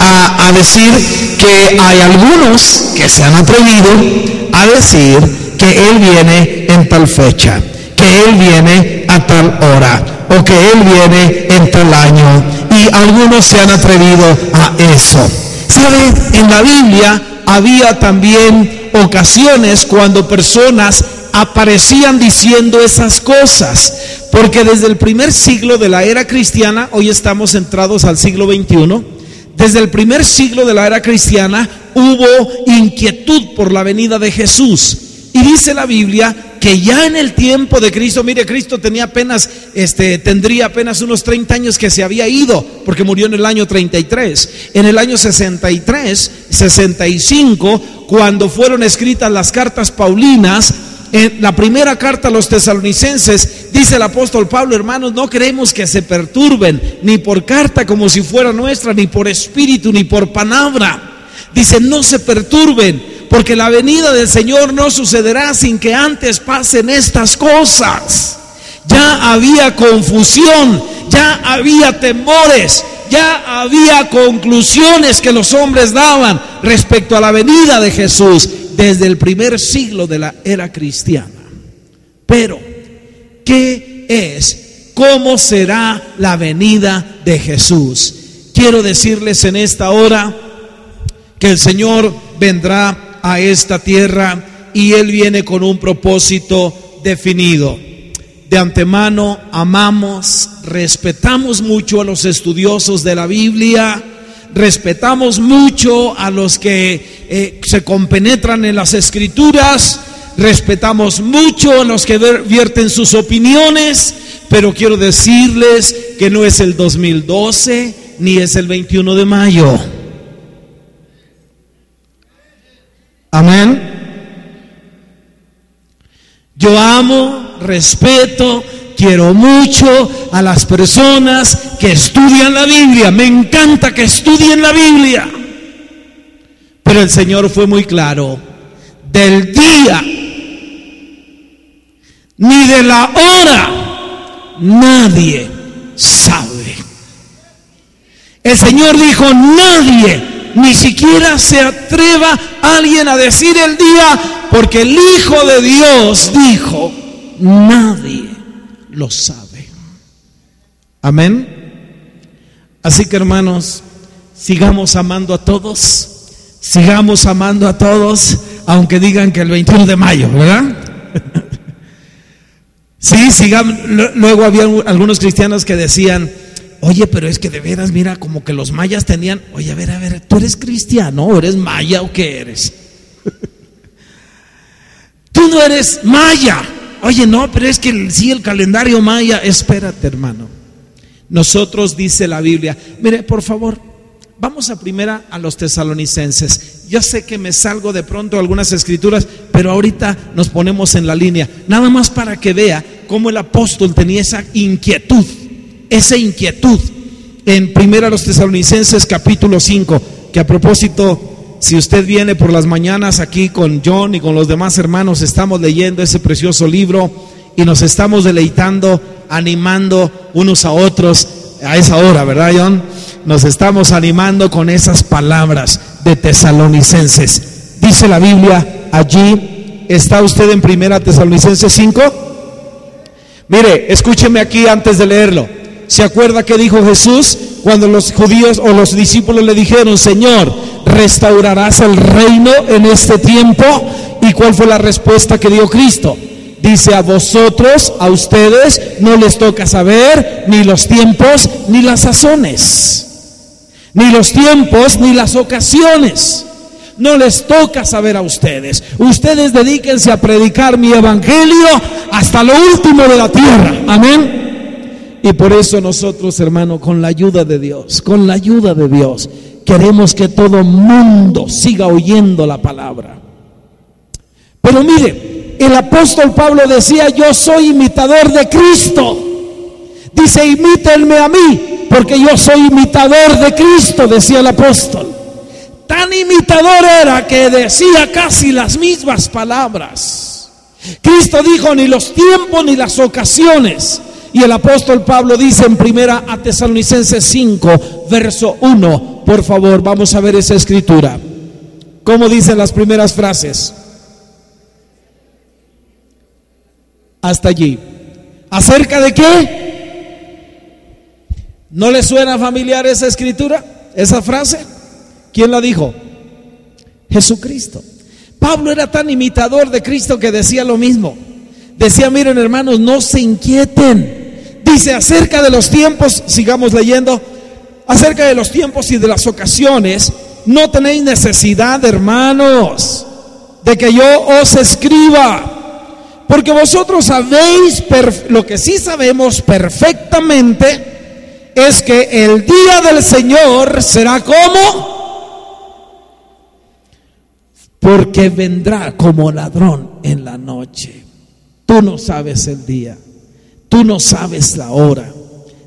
A, decir que hay algunos que se han atrevido a decir que Él viene en tal fecha, que Él viene a tal hora o que Él viene en tal año. Y algunos se han atrevido a eso. ¿Sabe? En la Biblia había también ocasiones cuando personas aparecían diciendo esas cosas. Porque desde el primer siglo de la era cristiana, hoy estamos entrados al siglo XXI, desde el primer siglo de la era cristiana hubo inquietud por la venida de Jesús. Y dice la Biblia que ya en el tiempo de Cristo, mire, Cristo tenía apenas, este, tendría apenas unos 30 años que se había ido, porque murió en el año 33. En el año 63, 65, cuando fueron escritas las cartas paulinas, en la primera carta a los tesalonicenses, dice el apóstol Pablo, hermanos, no queremos que se perturben, ni por carta como si fuera nuestra, ni por espíritu, ni por palabra. Dice, no se perturben, porque la venida del Señor no sucederá sin que antes pasen estas cosas. Ya había confusión, ya había temores, ya había conclusiones que los hombres daban respecto a la venida de Jesús desde el primer siglo de la era cristiana. Pero, ¿qué es? ¿Cómo será la venida de Jesús? Quiero decirles en esta hora que el Señor vendrá a esta tierra y Él viene con un propósito definido. De antemano amamos, respetamos mucho a los estudiosos de la Biblia, respetamos mucho a los que eh, se compenetran en las escrituras, respetamos mucho a los que vierten sus opiniones, pero quiero decirles que no es el 2012 ni es el 21 de mayo. Amén. Yo amo, respeto, quiero mucho a las personas que estudian la Biblia. Me encanta que estudien la Biblia. Pero el Señor fue muy claro. Del día ni de la hora nadie sabe. El Señor dijo, nadie, ni siquiera se atreva alguien a decir el día, porque el Hijo de Dios dijo, nadie lo sabe. Amén. Así que hermanos, sigamos amando a todos, sigamos amando a todos, aunque digan que el 21 de mayo, ¿verdad? Sí, sigamos. Luego había algunos cristianos que decían, oye, pero es que de veras, mira, como que los mayas tenían, oye, a ver, a ver, ¿tú eres cristiano o eres maya o qué eres? Tú no eres maya. Oye, no, pero es que sí, el calendario maya, espérate, hermano. Nosotros, dice la Biblia, mire, por favor, vamos a primera a los tesalonicenses. Yo sé que me salgo de pronto algunas escrituras, pero ahorita nos ponemos en la línea. Nada más para que vea cómo el apóstol tenía esa inquietud, esa inquietud. En primera los tesalonicenses capítulo 5, que a propósito, si usted viene por las mañanas aquí con John y con los demás hermanos, estamos leyendo ese precioso libro y nos estamos deleitando, animando unos a otros a esa hora, ¿verdad, John? Nos estamos animando con esas palabras de tesalonicenses. Dice la Biblia allí, ¿está usted en primera tesalonicenses 5? Mire, escúcheme aquí antes de leerlo. ¿Se acuerda que dijo Jesús cuando los judíos o los discípulos le dijeron, Señor, restaurarás el reino en este tiempo? ¿Y cuál fue la respuesta que dio Cristo? Dice a vosotros, a ustedes, no les toca saber ni los tiempos ni las sazones. Ni los tiempos ni las ocasiones. No les toca saber a ustedes. Ustedes dedíquense a predicar mi evangelio hasta lo último de la tierra. Amén. Y por eso nosotros, hermano, con la ayuda de Dios, con la ayuda de Dios, queremos que todo mundo siga oyendo la palabra. Pero mire, el apóstol Pablo decía, yo soy imitador de Cristo. Dice, imítenme a mí, porque yo soy imitador de Cristo, decía el apóstol. Tan imitador era que decía casi las mismas palabras. Cristo dijo, ni los tiempos ni las ocasiones. Y el apóstol Pablo dice en primera a Tesalonicenses 5, verso 1. Por favor, vamos a ver esa escritura. ¿Cómo dicen las primeras frases? Hasta allí. ¿Acerca de qué? ¿No le suena familiar esa escritura? ¿Esa frase? ¿Quién la dijo? Jesucristo. Pablo era tan imitador de Cristo que decía lo mismo. Decía, miren hermanos, no se inquieten. Dice acerca de los tiempos, sigamos leyendo, acerca de los tiempos y de las ocasiones, no tenéis necesidad, hermanos, de que yo os escriba. Porque vosotros sabéis lo que sí sabemos perfectamente es que el día del Señor será como porque vendrá como ladrón en la noche. Tú no sabes el día, tú no sabes la hora,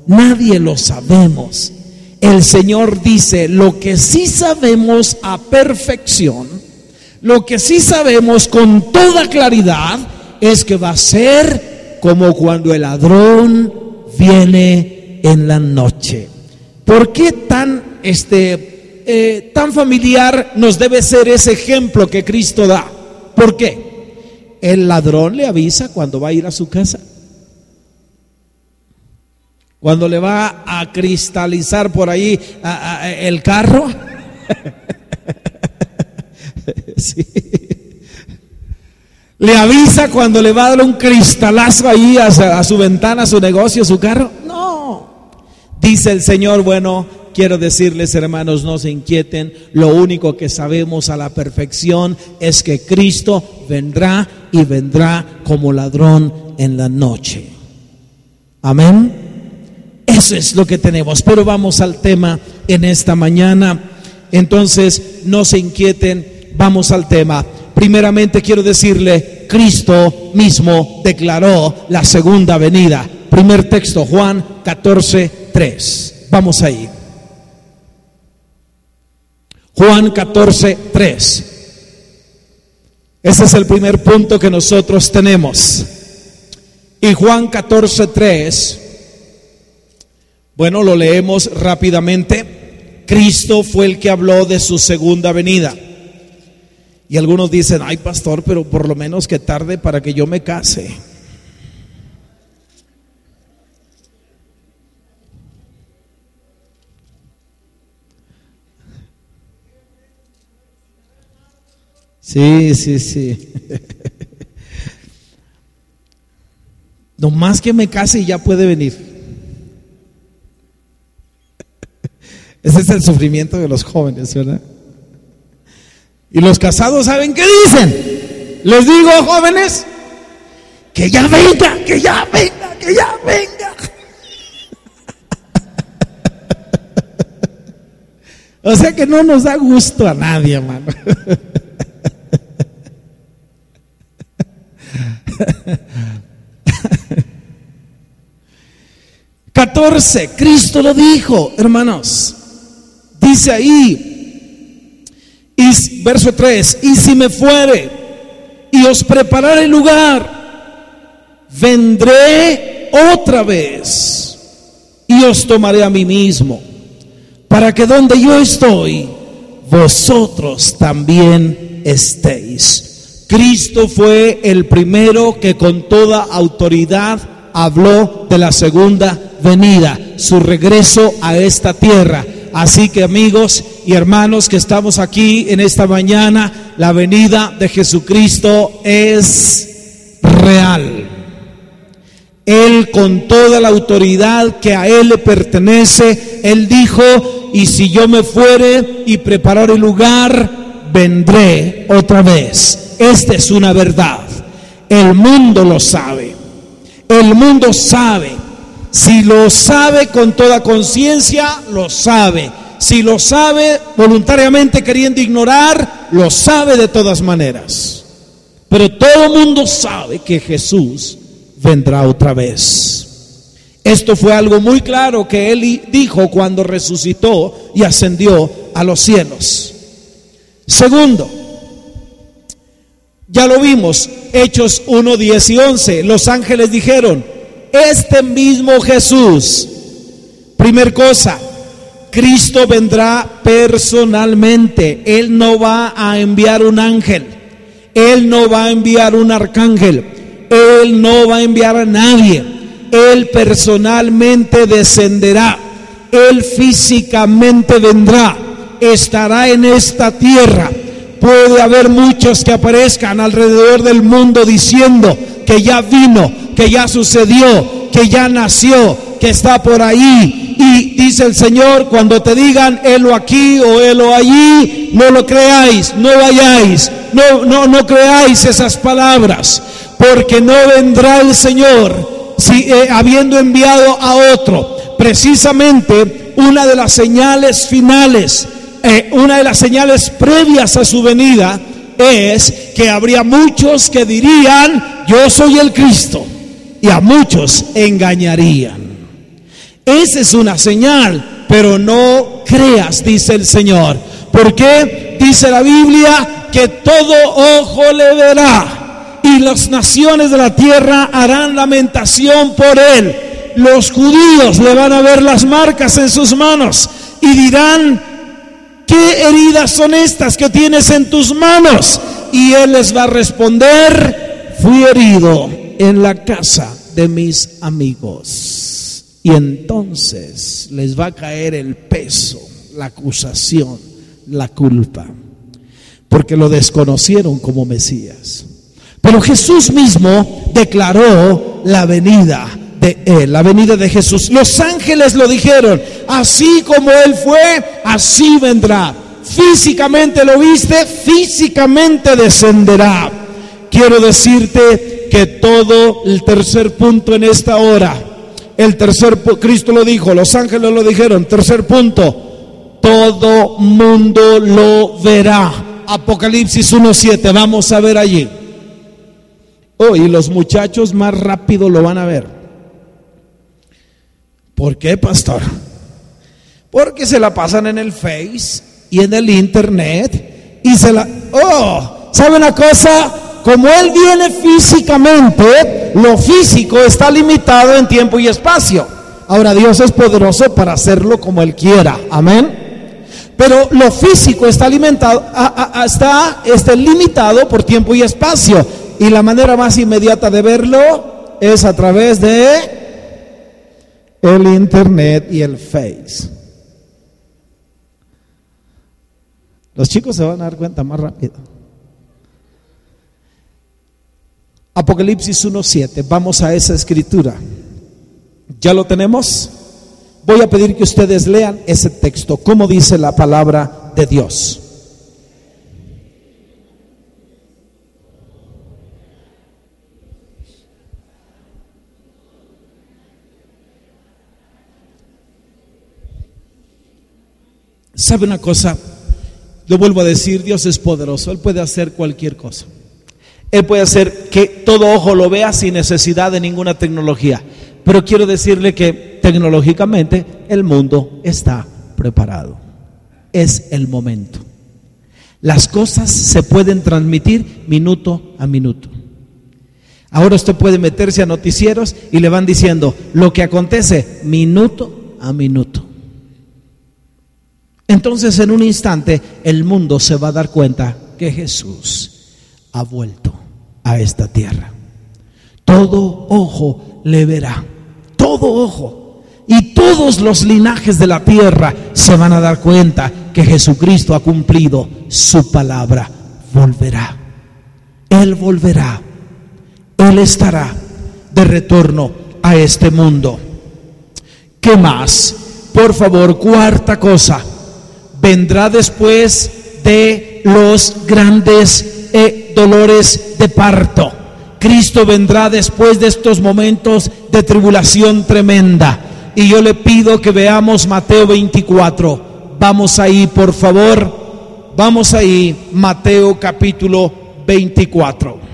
nadie lo sabemos. El Señor dice, lo que sí sabemos a perfección, lo que sí sabemos con toda claridad, es que va a ser como cuando el ladrón viene en la noche. ¿Por qué tan, este, eh, tan familiar nos debe ser ese ejemplo que Cristo da? ¿Por qué? El ladrón le avisa cuando va a ir a su casa. Cuando le va a cristalizar por ahí el carro. Le avisa cuando le va a dar un cristalazo ahí a, a su ventana, a su negocio, a su carro. Dice el Señor, bueno, quiero decirles hermanos, no se inquieten, lo único que sabemos a la perfección es que Cristo vendrá y vendrá como ladrón en la noche. Amén. Eso es lo que tenemos, pero vamos al tema en esta mañana. Entonces, no se inquieten, vamos al tema. Primeramente quiero decirle, Cristo mismo declaró la segunda venida. Primer texto, Juan 14, 3. Vamos ahí. Juan 14, 3. Ese es el primer punto que nosotros tenemos. Y Juan 14, 3. Bueno, lo leemos rápidamente. Cristo fue el que habló de su segunda venida. Y algunos dicen, ay pastor, pero por lo menos que tarde para que yo me case. Sí, sí, sí. No más que me case y ya puede venir. Ese es el sufrimiento de los jóvenes, ¿verdad? Y los casados, ¿saben qué dicen? Les digo, jóvenes, que ya venga, que ya venga, que ya venga. O sea que no nos da gusto a nadie, hermano. 14, Cristo lo dijo, hermanos. Dice ahí, y, verso 3, y si me fuere y os prepararé lugar, vendré otra vez y os tomaré a mí mismo, para que donde yo estoy, vosotros también estéis. Cristo fue el primero que con toda autoridad habló de la segunda venida, su regreso a esta tierra. Así que amigos y hermanos que estamos aquí en esta mañana, la venida de Jesucristo es real. Él con toda la autoridad que a Él le pertenece, Él dijo, y si yo me fuere y preparar el lugar, vendré otra vez. Esta es una verdad. El mundo lo sabe. El mundo sabe. Si lo sabe con toda conciencia, lo sabe. Si lo sabe voluntariamente queriendo ignorar, lo sabe de todas maneras. Pero todo el mundo sabe que Jesús vendrá otra vez. Esto fue algo muy claro que él dijo cuando resucitó y ascendió a los cielos. Segundo, ya lo vimos, Hechos 1, 10 y 11. Los ángeles dijeron, este mismo Jesús, primer cosa, Cristo vendrá personalmente. Él no va a enviar un ángel. Él no va a enviar un arcángel. Él no va a enviar a nadie. Él personalmente descenderá. Él físicamente vendrá. Estará en esta tierra Puede haber muchos que aparezcan alrededor del mundo diciendo que ya vino, que ya sucedió, que ya nació, que está por ahí. Y dice el Señor, cuando te digan, helo aquí o helo allí, no lo creáis, no vayáis, no, no, no creáis esas palabras, porque no vendrá el Señor si, eh, habiendo enviado a otro. Precisamente una de las señales finales eh, una de las señales previas a su venida es que habría muchos que dirían, yo soy el Cristo, y a muchos engañarían. Esa es una señal, pero no creas, dice el Señor. porque Dice la Biblia que todo ojo le verá y las naciones de la tierra harán lamentación por él. Los judíos le van a ver las marcas en sus manos y dirán, ¿qué heridas son estas que tienes en tus manos? Y él les va a responder, fui herido en la casa de mis amigos. Y entonces les va a caer el peso, la acusación, la culpa, porque lo desconocieron como Mesías. Pero Jesús mismo declaró la venida la venida de Jesús. Los ángeles lo dijeron, así como Él fue, así vendrá. Físicamente lo viste, físicamente descenderá. Quiero decirte que todo el tercer punto en esta hora, el tercer, Cristo lo dijo, los ángeles lo dijeron, tercer punto, todo mundo lo verá. Apocalipsis 1.7, vamos a ver allí. Oh, y los muchachos más rápido lo van a ver. ¿Por qué, pastor? Porque se la pasan en el Face y en el Internet y se la... Oh, ¿sabe una cosa? Como Él viene físicamente, lo físico está limitado en tiempo y espacio. Ahora Dios es poderoso para hacerlo como Él quiera. Amén. Pero lo físico está, alimentado, está, está limitado por tiempo y espacio. Y la manera más inmediata de verlo es a través de el internet y el face. Los chicos se van a dar cuenta más rápido. Apocalipsis 1.7, vamos a esa escritura. ¿Ya lo tenemos? Voy a pedir que ustedes lean ese texto, como dice la palabra de Dios. ¿Sabe una cosa? Lo vuelvo a decir, Dios es poderoso, Él puede hacer cualquier cosa. Él puede hacer que todo ojo lo vea sin necesidad de ninguna tecnología. Pero quiero decirle que tecnológicamente el mundo está preparado. Es el momento. Las cosas se pueden transmitir minuto a minuto. Ahora usted puede meterse a noticieros y le van diciendo lo que acontece minuto a minuto. Entonces en un instante el mundo se va a dar cuenta que Jesús ha vuelto a esta tierra. Todo ojo le verá, todo ojo. Y todos los linajes de la tierra se van a dar cuenta que Jesucristo ha cumplido su palabra. Volverá. Él volverá. Él estará de retorno a este mundo. ¿Qué más? Por favor, cuarta cosa vendrá después de los grandes eh, dolores de parto. Cristo vendrá después de estos momentos de tribulación tremenda. Y yo le pido que veamos Mateo 24. Vamos ahí, por favor. Vamos ahí, Mateo capítulo 24.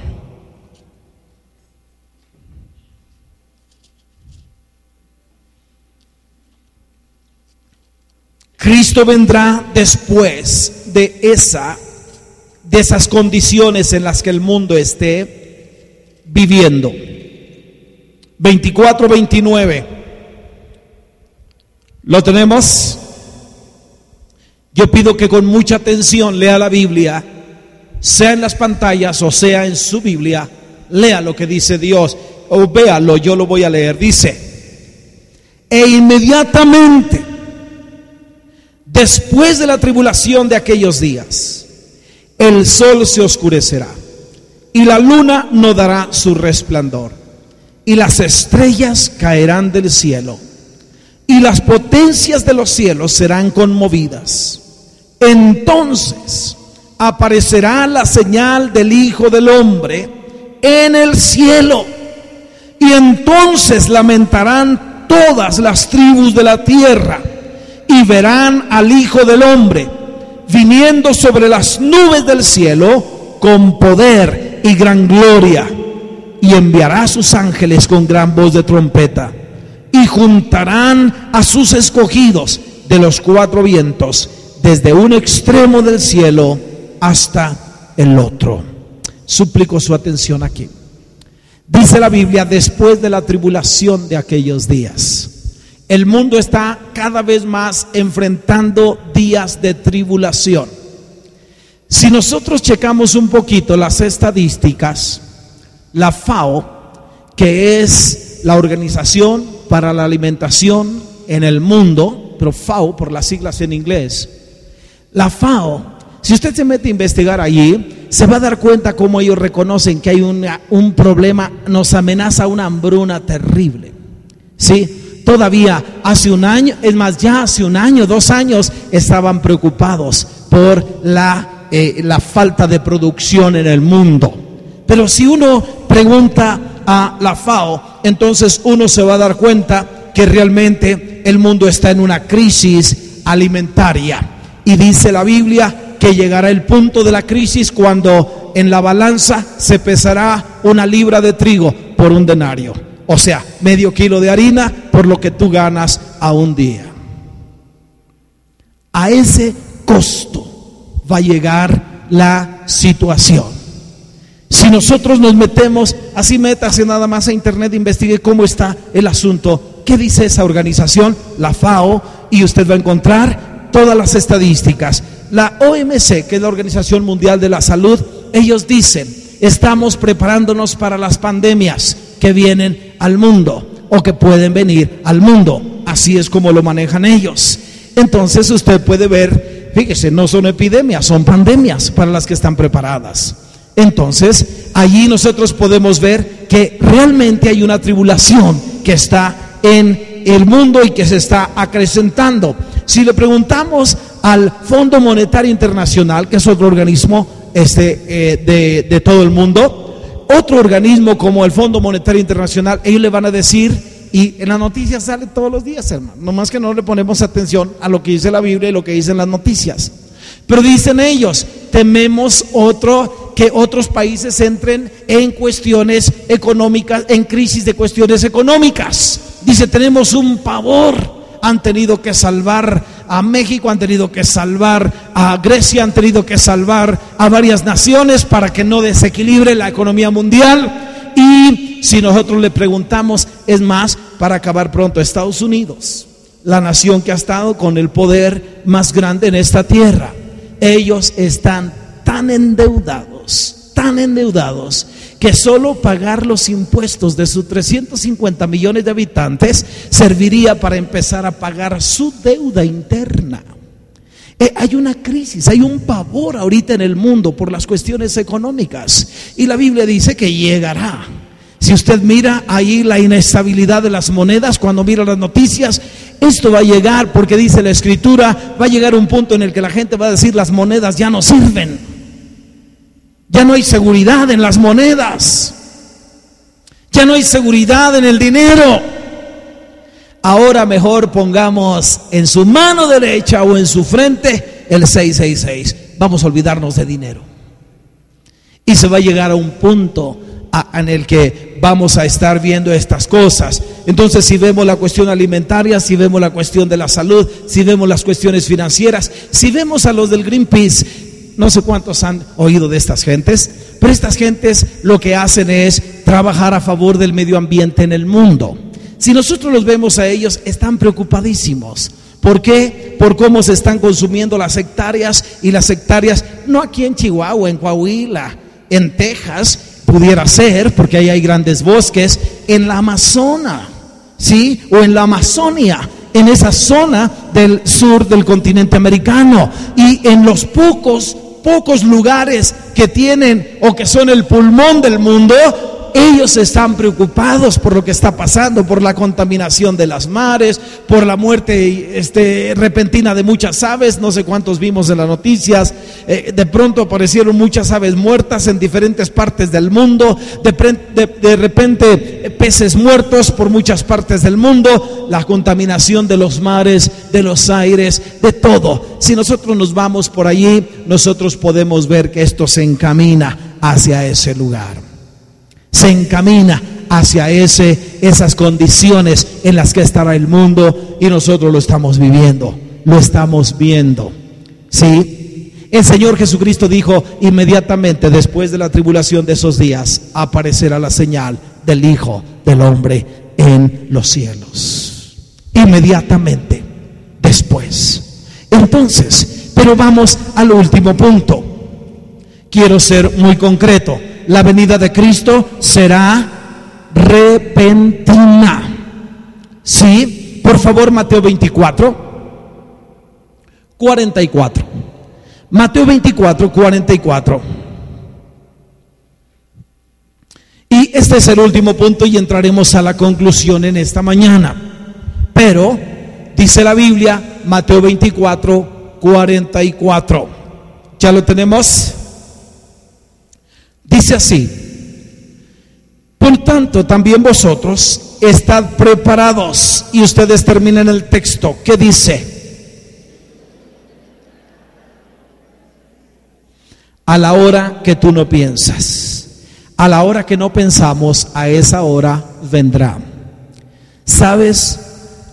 Cristo vendrá después de esa de esas condiciones en las que el mundo esté viviendo. 24 29. ¿Lo tenemos? Yo pido que con mucha atención lea la Biblia, sea en las pantallas o sea en su Biblia, lea lo que dice Dios o véalo, yo lo voy a leer. Dice, e inmediatamente después de la tribulación de aquellos días, el sol se oscurecerá y la luna no dará su resplandor y las estrellas caerán del cielo y las potencias de los cielos serán conmovidas. Entonces aparecerá la señal del Hijo del Hombre en el cielo. Y entonces lamentarán todas las tribus de la tierra verán al Hijo del Hombre viniendo sobre las nubes del cielo con poder y gran gloria. Y enviará a sus ángeles con gran voz de trompeta. Y juntarán a sus escogidos de los cuatro vientos desde un extremo del cielo hasta el otro. Suplico su atención aquí. Dice la Biblia, después de la tribulación de aquellos días, el mundo está cada vez más enfrentando días de tribulación. Si nosotros checamos un poquito las estadísticas, la FAO, que es la Organización para la Alimentación en el mundo, pero FAO por las siglas en inglés, la FAO, si usted se mete a investigar allí, se va a dar cuenta cómo ellos reconocen que hay un problema, nos amenaza una hambruna terrible. ¿Sí? Todavía hace un año, es más, ya hace un año, dos años, estaban preocupados por la, eh, la falta de producción en el mundo. Pero si uno pregunta a la FAO, entonces uno se va a dar cuenta que realmente el mundo está en una crisis alimentaria. Y dice la Biblia que llegará el punto de la crisis cuando en la balanza se pesará una libra de trigo por un denario. O sea, medio kilo de harina por lo que tú ganas a un día. A ese costo va a llegar la situación. Si nosotros nos metemos, así métase nada más a internet, investigue cómo está el asunto, qué dice esa organización, la FAO, y usted va a encontrar todas las estadísticas. La OMC, que es la Organización Mundial de la Salud, ellos dicen, estamos preparándonos para las pandemias que vienen al mundo o que pueden venir al mundo. Así es como lo manejan ellos. Entonces usted puede ver, fíjese, no son epidemias, son pandemias para las que están preparadas. Entonces, allí nosotros podemos ver que realmente hay una tribulación que está en el mundo y que se está acrecentando. Si le preguntamos al Fondo Monetario Internacional, que es otro organismo este, eh, de, todo el mundo, otro organismo como el Fondo Monetario Internacional, ellos le van a decir, y en las noticias sale todos los días, hermano, nomás que no le ponemos atención a lo que dice la Biblia y lo que dicen las noticias. Pero dicen ellos, tememos otro que otros países entren en cuestiones económicas, en crisis de cuestiones económicas. Dice, tenemos un pavor han tenido que salvar a México, han tenido que salvar a Grecia, han tenido que salvar a varias naciones para que no desequilibre la economía mundial. Y si nosotros le preguntamos, es más, para acabar pronto, Estados Unidos, la nación que ha estado con el poder más grande en esta tierra, ellos están tan endeudados, tan endeudados, que solo pagar los impuestos de sus 350 millones de habitantes serviría para empezar a pagar su deuda interna. Eh, hay una crisis, hay un pavor ahorita en el mundo por las cuestiones económicas y la Biblia dice que llegará. Si usted mira ahí la inestabilidad de las monedas, cuando mira las noticias, esto va a llegar porque dice la escritura, va a llegar un punto en el que la gente va a decir las monedas ya no sirven. Ya no hay seguridad en las monedas. Ya no hay seguridad en el dinero. ahora mejor pongamos en su mano derecha o en su frente el 666. Vamos a olvidarnos de dinero. Y se va a llegar a un punto en el que vamos a estar viendo estas cosas. Entonces, si vemos la cuestión alimentaria, si vemos la cuestión de la salud, si vemos las cuestiones financieras, si vemos a los del Greenpeace, no sé cuántos han oído de estas gentes, pero estas gentes lo que hacen es trabajar a favor del medio ambiente en el mundo. Si nosotros los vemos a ellos, están preocupadísimos. ¿Por qué? Por cómo se están consumiendo las hectáreas y las hectáreas, no aquí en Chihuahua, en Coahuila, en Texas, pudiera ser, porque ahí hay grandes bosques, en la Amazona, ¿sí? O en la Amazonia, en esa zona del sur del continente americano. Y en los pocos, pocos lugares que tienen o que son el pulmón del mundo, ellos están preocupados por lo que está pasando, por la contaminación de las mares, por la muerte este, repentina de muchas aves, no sé cuántos vimos en las noticias, eh, de pronto aparecieron muchas aves muertas en diferentes partes del mundo, de, repente eh, peces muertos por muchas partes del mundo, la contaminación de los mares, de los aires, de todo. Si nosotros nos vamos por allí, nosotros podemos ver que esto se encamina hacia ese lugar se encamina hacia ese, esas condiciones en las que estará el mundo y nosotros lo estamos viviendo, lo estamos viendo. ¿Sí? El Señor Jesucristo dijo inmediatamente después de la tribulación de esos días aparecerá la señal del Hijo del Hombre en los cielos. Inmediatamente después. Entonces, pero vamos al último punto. Quiero ser muy concreto la venida de Cristo será repentina. ¿Sí? Por favor, Mateo 24, 44. Mateo 24, 44. Y este es el último punto y entraremos a la conclusión en esta mañana. Pero, dice la Biblia, Mateo 24, 44. ¿Ya lo tenemos? Dice así, por tanto también vosotros estad preparados. Y ustedes terminan el texto. ¿Qué dice? A la hora que tú no piensas. A la hora que no pensamos, a esa hora vendrá. ¿Sabes?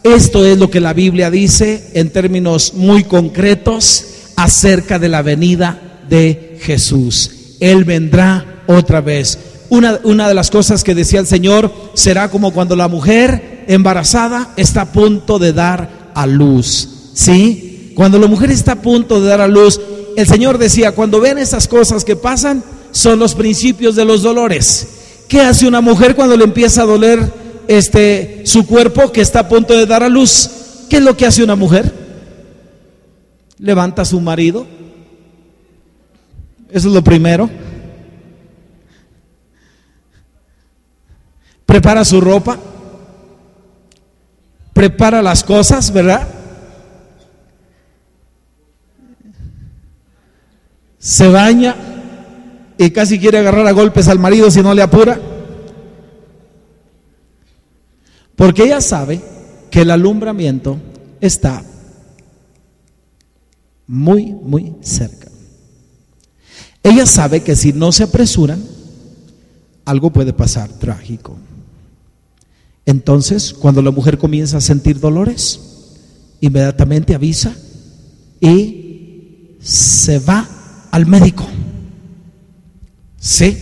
Esto es lo que la Biblia dice en términos muy concretos acerca de la venida de Jesús. Él vendrá otra vez. Una, una, de las cosas que decía el Señor será como cuando la mujer embarazada está a punto de dar a luz. ¿Sí? Cuando la mujer está a punto de dar a luz, el Señor decía, cuando ven esas cosas que pasan, son los principios de los dolores. ¿Qué hace una mujer cuando le empieza a doler este su cuerpo que está a punto de dar a luz? ¿Qué es lo que hace una mujer? Levanta a su marido. Eso es lo primero. Prepara su ropa, prepara las cosas, ¿verdad? Se baña y casi quiere agarrar a golpes al marido si no le apura. Porque ella sabe que el alumbramiento está muy, muy cerca. Ella sabe que si no se apresuran, algo puede pasar trágico. Entonces, cuando la mujer comienza a sentir dolores, inmediatamente avisa y se va al médico. ¿Sí?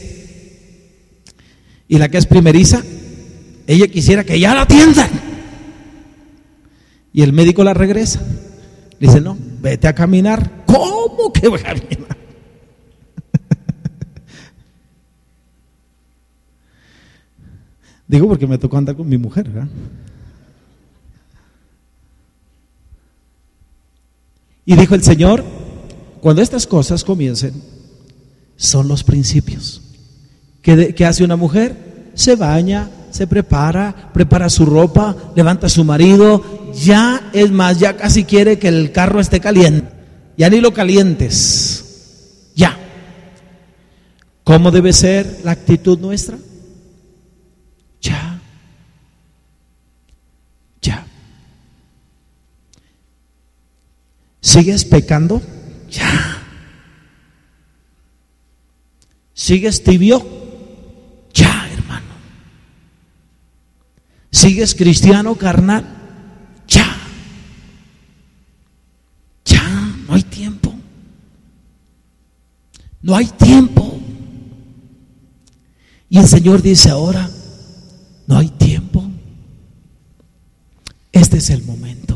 Y la que es primeriza, ella quisiera que ya la atiendan. Y el médico la regresa. dice, no, vete a caminar. ¿Cómo que voy a caminar? Digo porque me tocó andar con mi mujer. Y dijo el Señor, cuando estas cosas comiencen, son los principios. ¿Qué, hace una mujer? Se baña, se prepara, prepara su ropa, levanta a su marido, ya es más, ya casi quiere que el carro esté caliente. Ya ni lo calientes. Ya. ¿Cómo debe ser la actitud nuestra? ¿Sigues pecando? Ya. ¿Sigues tibio? Ya, hermano. ¿Sigues cristiano carnal? Ya. Ya, no hay tiempo. No hay tiempo. Y el Señor dice ahora, no hay tiempo. Este es el momento.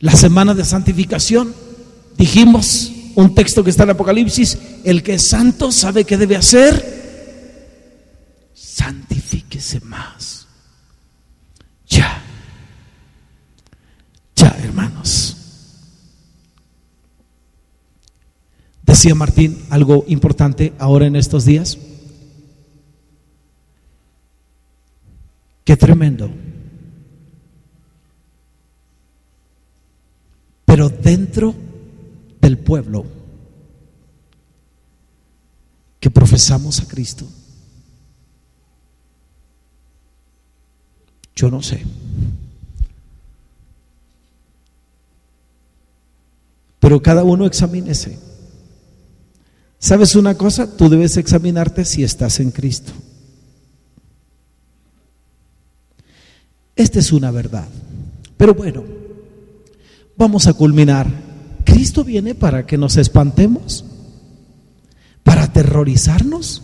La semana de santificación, dijimos, un texto que está en Apocalipsis, el que es santo sabe qué debe hacer. Santifíquese más. Ya. Ya, hermanos. Decía Martín algo importante ahora en estos días. Qué tremendo. Pero dentro del pueblo que profesamos a Cristo, yo no sé. Pero cada uno examínese. ¿Sabes una cosa? Tú debes examinarte si estás en Cristo. Esta es una verdad. Pero bueno, vamos a culminar. ¿Cristo viene para que nos espantemos? ¿Para aterrorizarnos?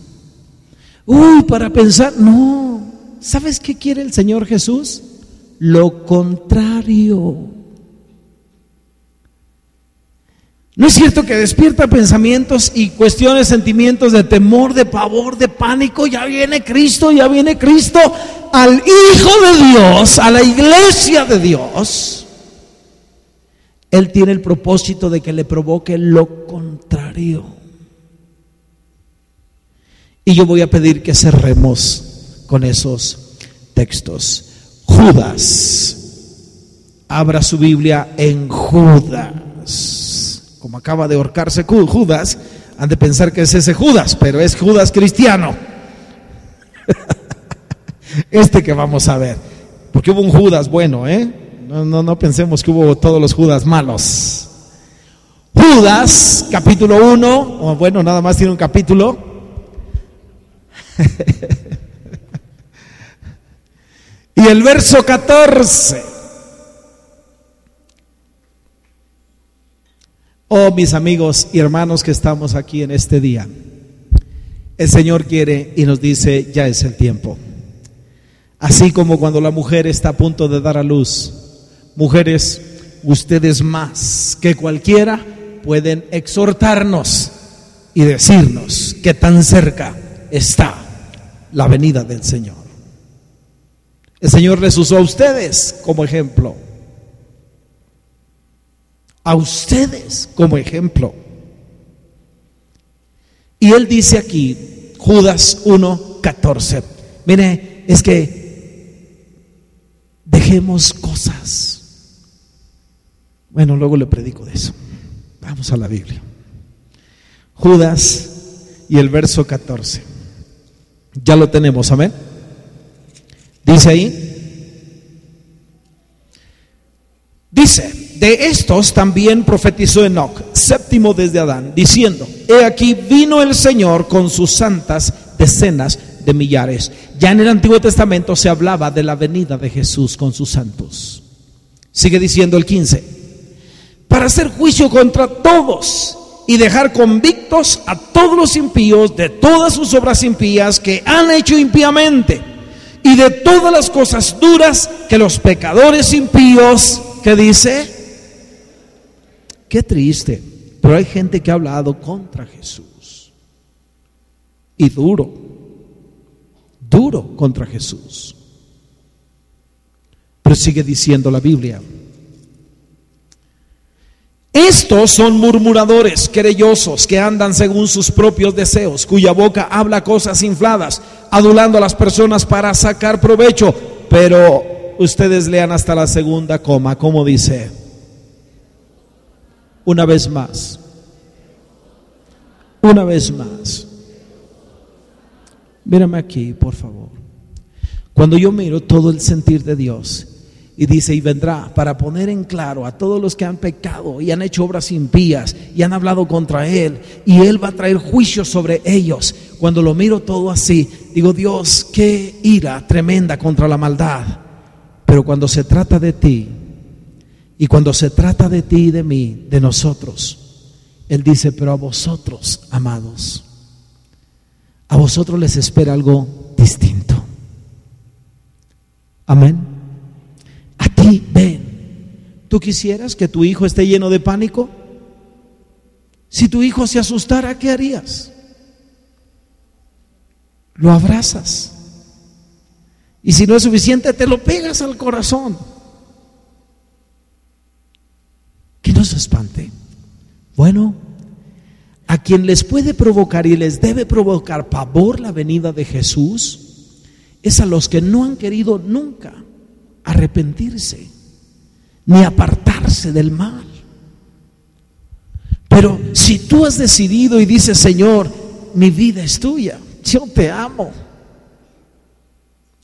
Uy, para pensar, no. ¿Sabes qué quiere el Señor Jesús? Lo contrario. ¿No es cierto que despierta pensamientos y cuestiones, sentimientos de temor, de pavor, de pánico? Ya viene Cristo, ya viene Cristo al Hijo de Dios, a la iglesia de Dios. Él tiene el propósito de que le provoque lo contrario. Y yo voy a pedir que cerremos con esos textos. Judas. Abra su Biblia en Judas como acaba de ahorcarse Judas, han de pensar que es ese Judas, pero es Judas cristiano. Este que vamos a ver. Porque hubo un Judas bueno, ¿eh? No, no, no pensemos que hubo todos los Judas malos. Judas, capítulo 1, o bueno, nada más tiene un capítulo. y el verso 14. Oh, mis amigos y hermanos que estamos aquí en este día, el Señor quiere y nos dice, ya es el tiempo. Así como cuando la mujer está a punto de dar a luz, mujeres, ustedes más que cualquiera pueden exhortarnos y decirnos que tan cerca está la venida del Señor. El Señor les usó a ustedes como ejemplo a ustedes como ejemplo. Y él dice aquí, Judas 1:14, mire, es que dejemos cosas. Bueno, luego le predico de eso. Vamos a la Biblia. Judas y el verso 14. Ya lo tenemos, amén. Dice ahí. Dice, de estos también profetizó Enoch, séptimo desde Adán, diciendo, he aquí vino el Señor con sus santas decenas de millares. Ya en el Antiguo Testamento se hablaba de la venida de Jesús con sus santos. Sigue diciendo el 15, para hacer juicio contra todos y dejar convictos a todos los impíos de todas sus obras impías que han hecho impíamente y de todas las cosas duras que los pecadores impíos, que dice, Qué triste, pero hay gente que ha hablado contra Jesús. Y duro, duro contra Jesús. Pero sigue diciendo la Biblia. Estos son murmuradores, querellosos, que andan según sus propios deseos, cuya boca habla cosas infladas, adulando a las personas para sacar provecho. Pero ustedes lean hasta la segunda coma, como dice una vez más. Una vez más. Mírame aquí, por favor. Cuando yo miro todo el sentir de Dios Y dice, y vendrá para poner en claro a todos los que han pecado y han hecho obras impías y han hablado contra Él. Y Él va a traer juicio sobre ellos. Cuando lo miro todo así, digo, Dios, qué ira tremenda contra la maldad. Pero cuando se trata de ti, y cuando se trata de ti y de mí, de nosotros, Él dice, pero a vosotros, amados, a vosotros les espera algo distinto. Amén. Ven. ¿Tú quisieras que tu hijo esté lleno de pánico? Si tu hijo se asustara, ¿qué harías? Lo abrazas. Y si no es suficiente, te lo pegas al corazón. Que no se espante. Bueno, a quien les puede provocar y les debe provocar pavor la venida de Jesús es a los que no han querido nunca arrepentirse ni apartarse del mal. Pero si tú has decidido y dices, Señor, mi vida es tuya, yo te amo.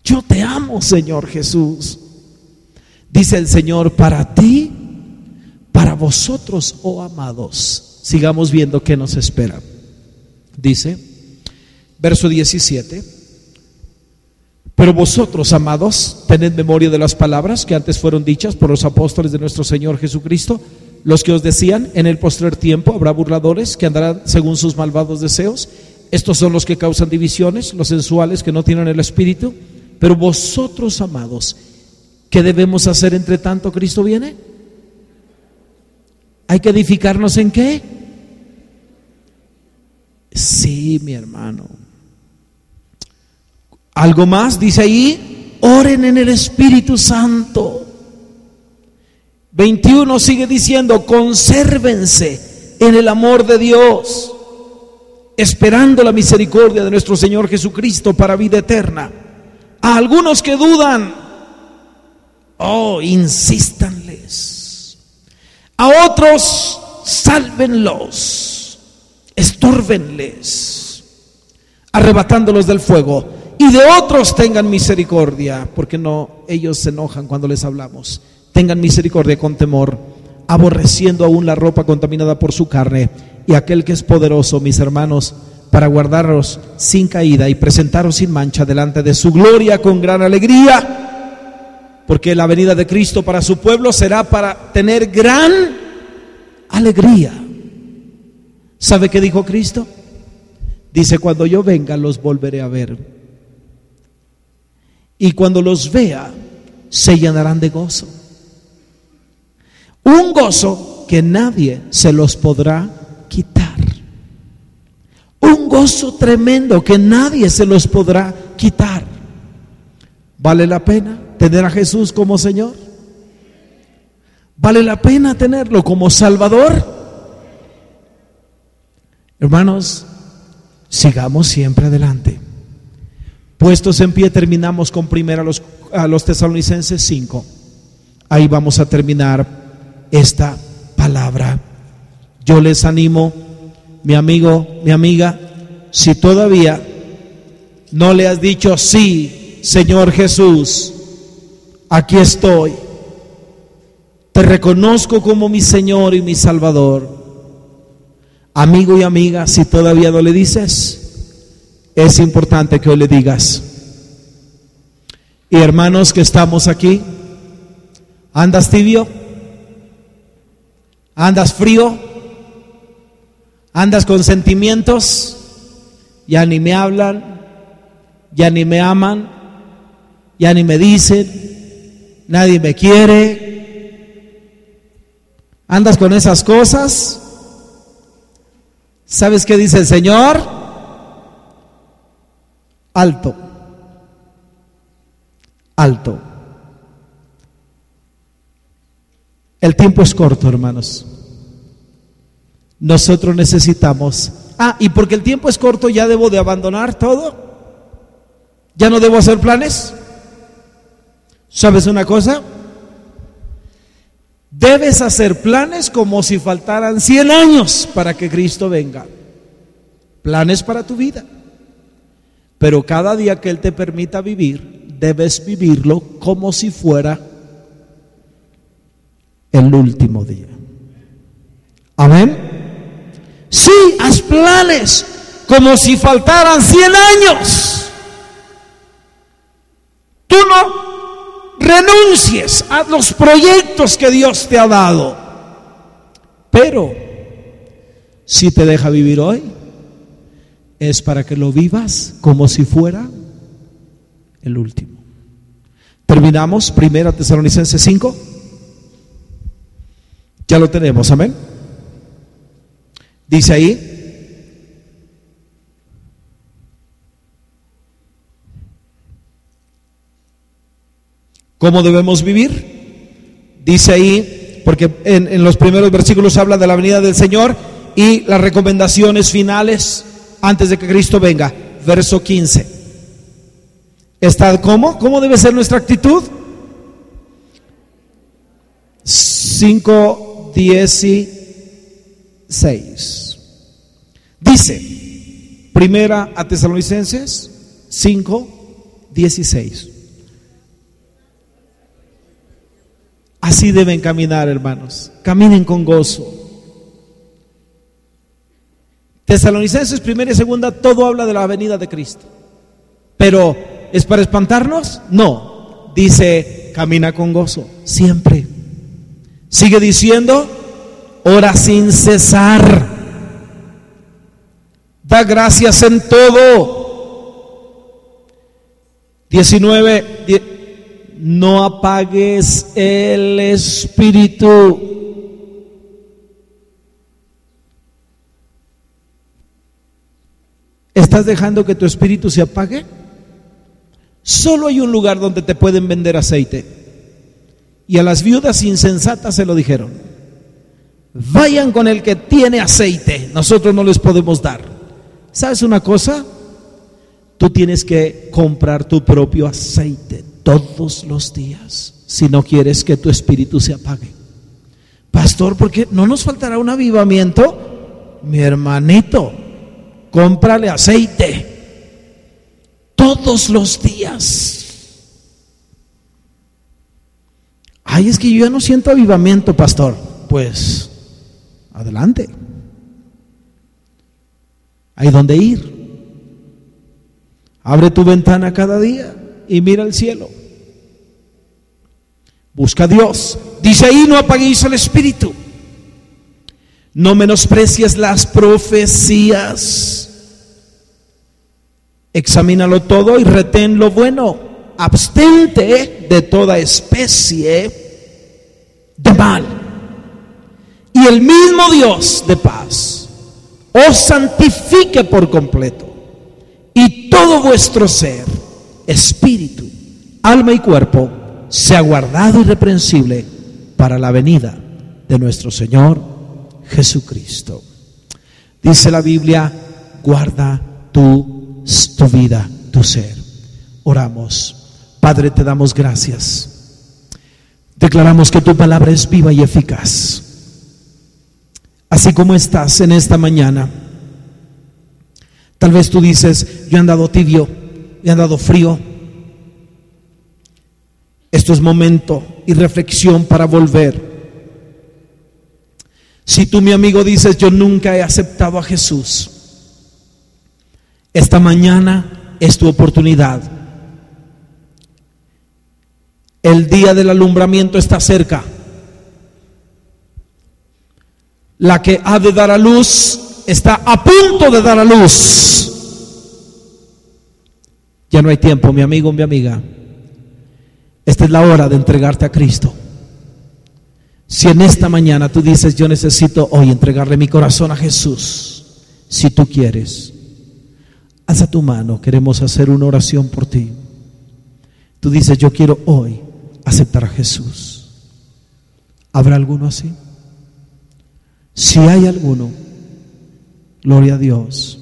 Yo te amo, Señor Jesús. Dice el Señor, para ti, para vosotros, oh amados. Sigamos viendo qué nos espera. Dice, verso 17. Pero vosotros, amados, tened memoria de las palabras que antes fueron dichas por los apóstoles de nuestro Señor Jesucristo, los que os decían, en el postrer tiempo habrá burladores que andarán según sus malvados deseos. Estos son los que causan divisiones, los sensuales que no tienen el espíritu. Pero vosotros, amados, ¿qué debemos hacer entre tanto Cristo viene? ¿Hay que edificarnos en qué? Sí, mi hermano. Algo más, dice ahí, oren en el Espíritu Santo. 21 sigue diciendo, consérvense en el amor de Dios, esperando la misericordia de nuestro Señor Jesucristo para vida eterna. A algunos que dudan, oh, insístanles. A otros, sálvenlos, estórbenles, arrebatándolos del fuego y de otros tengan misericordia, porque no ellos se enojan cuando les hablamos. Tengan misericordia con temor, aborreciendo aún la ropa contaminada por su carne, y aquel que es poderoso, mis hermanos, para guardaros sin caída y presentaros sin mancha delante de su gloria con gran alegría, porque la venida de Cristo para su pueblo será para tener gran alegría. ¿Sabe qué dijo Cristo? Dice, cuando yo venga los volveré a ver y cuando los vea se llenarán de gozo. Un gozo que nadie se los podrá quitar. Un gozo tremendo que nadie se los podrá quitar. ¿Vale la pena tener a Jesús como Señor? ¿Vale la pena tenerlo como Salvador? Hermanos, sigamos siempre adelante. Puestos en pie, terminamos con primero a los, a los tesalonicenses 5. Ahí vamos a terminar esta palabra. Yo les animo, mi amigo, mi amiga, si todavía no le has dicho, sí, Señor Jesús, aquí estoy. Te reconozco como mi Señor y mi Salvador. Amigo y amiga, si todavía no le dices, es importante que hoy le digas. Y hermanos que estamos aquí, ¿andas tibio? ¿Andas frío? ¿Andas con sentimientos? Ya ni me hablan, ya ni me aman, ya ni me dicen, nadie me quiere. ¿Andas con esas cosas? ¿Sabes qué dice el Señor? Alto, alto. El tiempo es corto, hermanos. Nosotros necesitamos... Ah, y porque el tiempo es corto, ya debo de abandonar todo. Ya no debo hacer planes. ¿Sabes una cosa? Debes hacer planes como si faltaran 100 años para que Cristo venga. Planes para tu vida. Pero cada día que Él te permita vivir, debes vivirlo como si fuera el último día. Amén. Sí, haz planes como si faltaran 100 años. Tú no renuncies a los proyectos que Dios te ha dado. Pero si te deja vivir hoy, es para que lo vivas como si fuera el último. Terminamos, primera Tesalonicenses 5. Ya lo tenemos, amén. Dice ahí, ¿Cómo debemos vivir? Dice ahí, porque en, en, los primeros versículos habla de la venida del Señor y las recomendaciones finales antes de que Cristo venga. Verso 15. ¿Está cómo? ¿Cómo debe ser nuestra actitud? 5, 16. Dice, primera a Tesalonicenses 5, 16. Así deben caminar, hermanos. Caminen con gozo. Tesalonicenses primera y segunda, todo habla de la venida de Cristo. Pero, ¿es para espantarnos? No. Dice, camina con gozo, siempre. Sigue diciendo, ora sin cesar. Da gracias en todo. 19, no apagues el espíritu. ¿Estás dejando que tu espíritu se apague? Solo hay un lugar donde te pueden vender aceite. Y a las viudas insensatas se lo dijeron. Vayan con el que tiene aceite. Nosotros no les podemos dar. ¿Sabes una cosa? Tú tienes que comprar tu propio aceite todos los días si no quieres que tu espíritu se apague. Pastor, porque no nos faltará un avivamiento? Mi hermanito, cómprale aceite todos los días. Ay, es que yo ya no siento avivamiento, pastor. Pues, adelante. Hay donde ir. Abre tu ventana cada día y mira el cielo. Busca a Dios. Dice ahí, no apaguéis el espíritu. No menosprecies las profecías. Examínalo todo y retén lo bueno. Abstente de toda especie de mal. Y el mismo Dios de paz os santifique por completo. Y todo vuestro ser espíritu, alma y cuerpo sea guardado irreprensible para la venida de nuestro Señor Jesucristo. Dice la Biblia, guarda tu, tu vida, tu ser. Oramos. Padre, te damos gracias. Declaramos que tu palabra es viva y eficaz. Así como estás en esta mañana. Tal vez tú dices, yo he andado tibio, le han dado frío. Esto es momento y reflexión para volver. Si tú, mi amigo, dices, yo nunca he aceptado a Jesús, esta mañana es tu oportunidad. El día del alumbramiento está cerca. La que ha de dar a luz está a punto de dar a luz. Ya no hay tiempo, mi amigo, mi amiga. Esta es la hora de entregarte a Cristo. Si en esta mañana tú dices, yo necesito hoy entregarle mi corazón a Jesús, si tú quieres, alza tu mano, queremos hacer una oración por ti. Tú dices, yo quiero hoy aceptar a Jesús. ¿Habrá alguno así? Si hay alguno, gloria a Dios.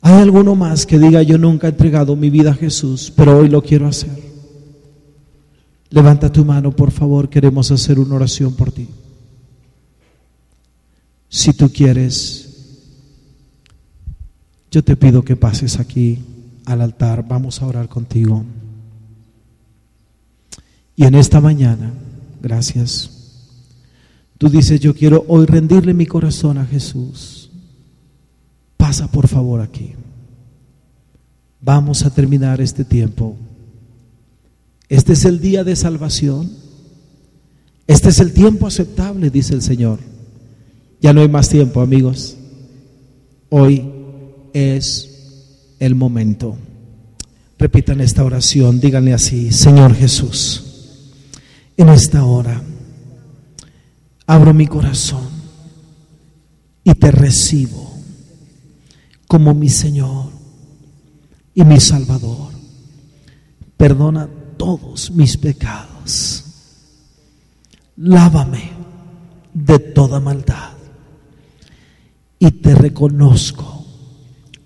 ¿Hay alguno más que diga yo nunca he entregado mi vida a Jesús, pero hoy lo quiero hacer? Levanta tu mano, por favor, queremos hacer una oración por ti. Si tú quieres, yo te pido que pases aquí al altar, vamos a orar contigo. Y en esta mañana, gracias. Tú dices, yo quiero hoy rendirle mi corazón a Jesús. Pasa por favor aquí. Vamos a terminar este tiempo. Este es el día de salvación. Este es el tiempo aceptable, dice el Señor. Ya no hay más tiempo, amigos. Hoy es el momento. Repitan esta oración, díganle así, Señor Jesús, en esta hora abro mi corazón y te recibo como mi Señor y mi Salvador. Perdona todos mis pecados. Lávame de toda maldad. Y te reconozco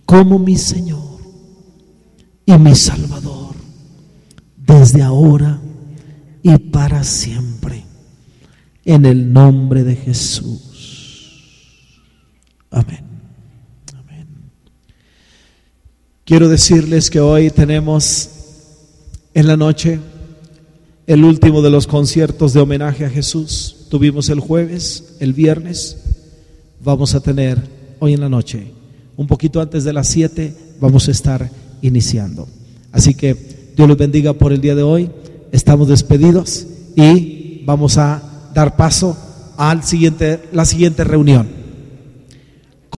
como mi Señor y mi Salvador desde ahora y para siempre en el nombre de Jesús. Amén. Quiero decirles que hoy tenemos en la noche el último de los conciertos de homenaje a Jesús. Tuvimos el jueves, el viernes, vamos a tener hoy en la noche, un poquito antes de las 7, vamos a estar iniciando. Así que Dios los bendiga por el día de hoy. Estamos despedidos y vamos a dar paso siguiente, la siguiente reunión.